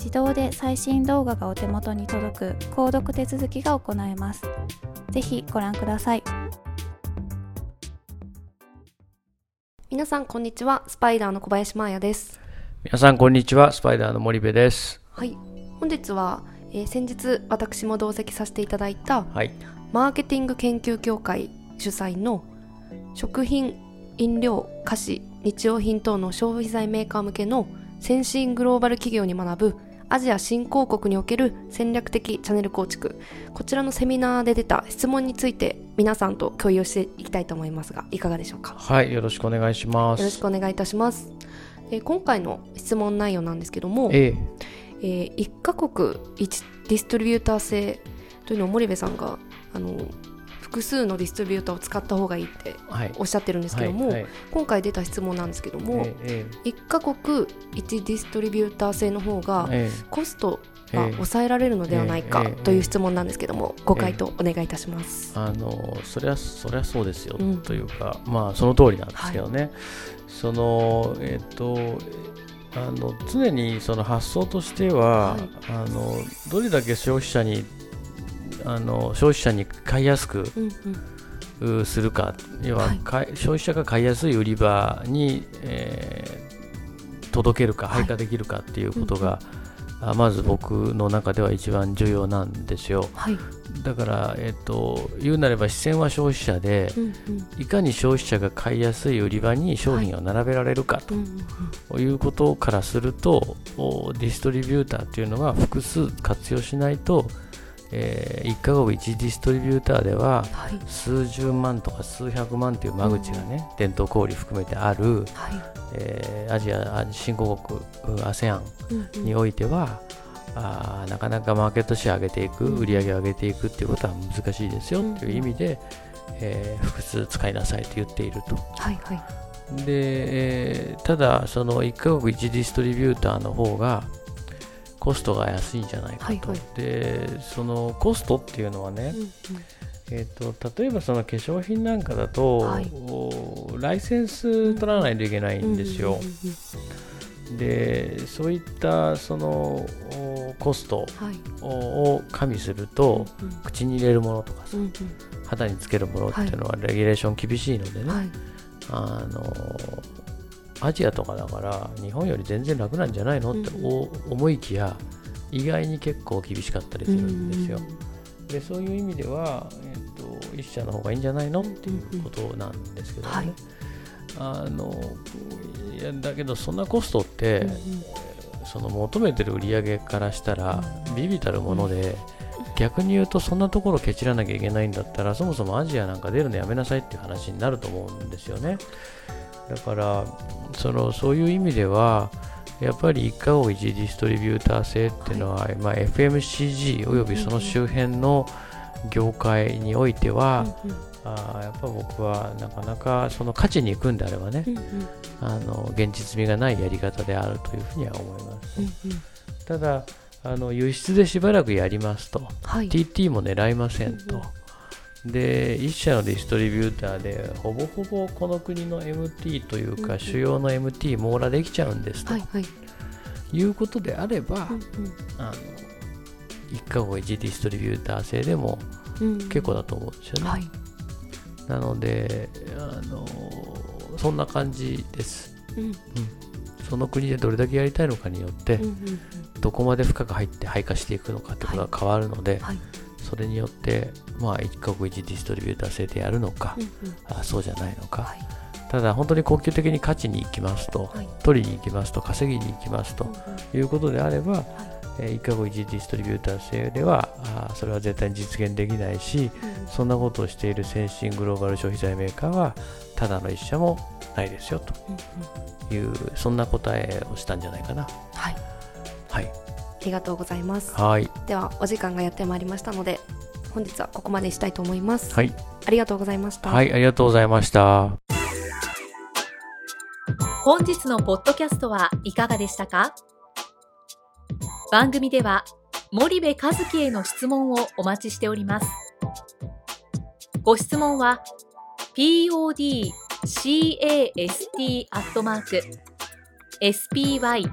自動で最新動画がお手元に届く購読手続きが行えます。ぜひご覧ください。皆さんこんにちは、スパイダーの小林真彩です。皆さんこんにちは、スパイダーの森部です。はい、本日は、えー、先日私も同席させていただいた、はい、マーケティング研究協会主催の食品、飲料、菓子、日用品等の消費財メーカー向けの先進グローバル企業に学ぶアジア新興国における戦略的チャンネル構築。こちらのセミナーで出た質問について皆さんと共有していきたいと思いますがいかがでしょうか？はいよろしくお願いします。よろしくお願いいたします。え今回の質問内容なんですけども、ええ。えー、1カ国1ディストリビューター制というのを森部さんがあの複数のディストリビューターを使った方がいいっておっしゃってるんですけども、はいはい。はい、今回出た質問なんですけども、えー、1カ国1ディストリビューター制の方がコストが抑えられるのではないかという質問なんですけども、ご回答お願いいたします。あのそれはそれはそうですよ、うん、というか、まあその通りなんですけどね。はい、そのえっ、ー、とあの常にその発想としては、はい、あのどれだけ消費者にあの消費者に買いやすく、するか。要は、はい、消費者が買いやすい売り場に、えー、届けるか配下できるかっていうことが、はい、まず僕の中では一番重要なんですよ、はい、だから、えーと、言うなれば視線は消費者で、うんうん、いかに消費者が買いやすい売り場に商品を並べられるかとい。うことからすると、ディストリビューターというのは複数活用しないとえー、1カ国1ディストリビューターでは、はい、数十万とか数百万という間口がね、うん、伝統小売含めてある、はい、えー、アジア新興国 ASEAN においては、うんうん、あなかなかマーケットシェア上げていく、売り上げを上げていくっていうことは難しいですよという意味で、えー、複数使いなさいと言っていると。はいはい。でえー、ただ、その1カ国1ディストリビューターの方が、コストが安いんじゃないかと、はいはい、でそのコストっていうのはね、うんうん、えーと、例えばその化粧品なんかだと、はい、ライセンス取らないといけないんですよ。でそういったそのコストを加味すると、はい、口に入れるものとかさ、うんうん、肌につけるものっていうのはレギュレーション厳しいのでね、はい、あのアジアとかだから日本より全然楽なんじゃないの？って思いきや意外に結構厳しかったりするんですよ。でそういう意味では、えーと、一社の方がいいんじゃないの？っていうことなんですけどね。はい、あのいやだけどそんなコストって、その求めてる売り上げからしたらビビたるもので、逆に言うとそんなところケチらなきゃいけないんだったらそもそもアジアなんか出るのやめなさいっていう話になると思うんですよねだからそのそういう意味ではやっぱり一家を一ディストリビューター制っていうのは、はい、まあ、FMCG およびその周辺の業界においては、うんうん、あやっぱ僕はなかなかその価値に行くんであればね、うんうん、あの現実味がないやり方であるというふうには思います、うんうん、ただあの輸出でしばらくやりますと、はい、TT も狙いませんと、うんうん、で一社のディストリビューターでほぼほぼこの国の MT というか、主要の MT 網羅できちゃうんですと、はいはい、いうことであれば、うんうん、あの一家後一ディストリビューター制でも結構だと思うんですよね。うんはい、なのであのそんな感じです。うん、うん。その国でどれだけやりたいのかによって、うんうんうん、どこまで深く入って配下していくのかってことが変わるので、はいはい、それによって、まあ、1カ国1ディストリビューター制でやるのか、うんうん、あそうじゃないのか、はい、ただ本当に恒久的に勝ちに行きますと、取りに行きますと稼ぎに行きますということであれば、はい。え1カ国1ディストリビューター制ではあそれは絶対に実現できないし、うん、そんなことをしている先進グローバル消費財メーカーはただの一社もないですよという、うん。うん、そんな答えをしたんじゃないかな。はい、はい。ありがとうございます。はい。ではお時間がやってまいりましたので、本日はここまでしたいと思います。はい。ありがとうございました。はい、ありがとうございました。本日のポッドキャストはいかがでしたか？番組では森部和樹への質問をお待ちしております。ご質問は podcast アットマーク spyder